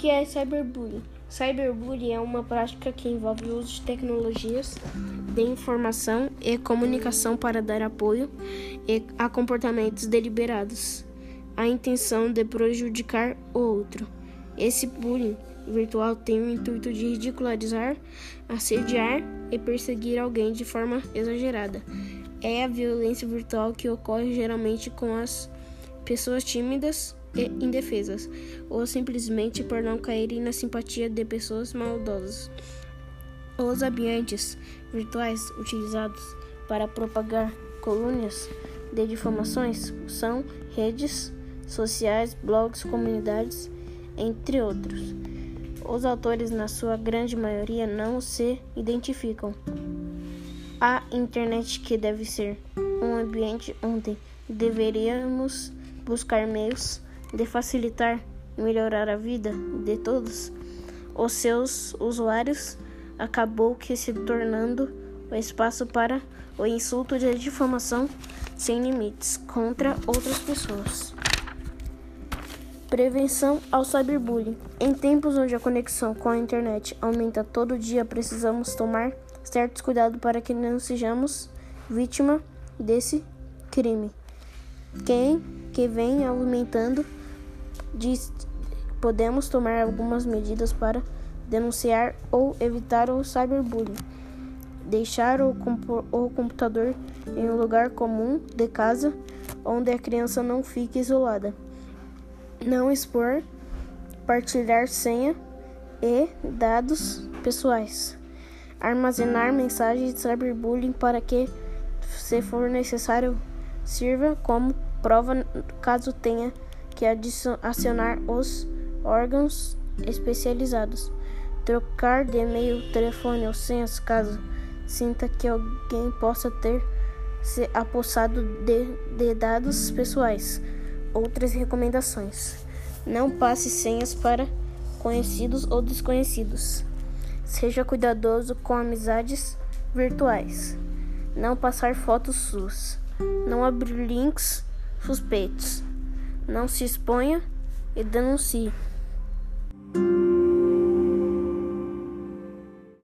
que é cyberbullying? Cyberbullying é uma prática que envolve o uso de tecnologias de informação e comunicação para dar apoio a comportamentos deliberados, a intenção de prejudicar o outro. Esse bullying virtual tem o intuito de ridicularizar, assediar e perseguir alguém de forma exagerada. É a violência virtual que ocorre geralmente com as pessoas tímidas indefesas, ou simplesmente por não caírem na simpatia de pessoas maldosas. Os ambientes virtuais utilizados para propagar colúnias de difamações são redes sociais, blogs, comunidades, entre outros. Os autores, na sua grande maioria, não se identificam. A internet, que deve ser um ambiente onde deveríamos buscar meios de facilitar e melhorar a vida de todos os seus usuários, acabou que se tornando o espaço para o insulto e a difamação sem limites contra outras pessoas. Prevenção ao cyberbullying. Em tempos onde a conexão com a internet aumenta todo dia, precisamos tomar certos cuidados para que não sejamos vítima desse crime. Quem que vem aumentando diz, podemos tomar algumas medidas para denunciar ou evitar o cyberbullying. Deixar o, o computador em um lugar comum de casa onde a criança não fique isolada não expor, partilhar senha e dados pessoais, armazenar mensagens de cyberbullying para que, se for necessário, sirva como prova caso tenha que acionar os órgãos especializados, trocar de e-mail, telefone ou senhas caso sinta que alguém possa ter se apossado de, de dados pessoais outras recomendações. Não passe senhas para conhecidos ou desconhecidos. Seja cuidadoso com amizades virtuais. Não passar fotos suas. Não abrir links suspeitos. Não se exponha e denuncie.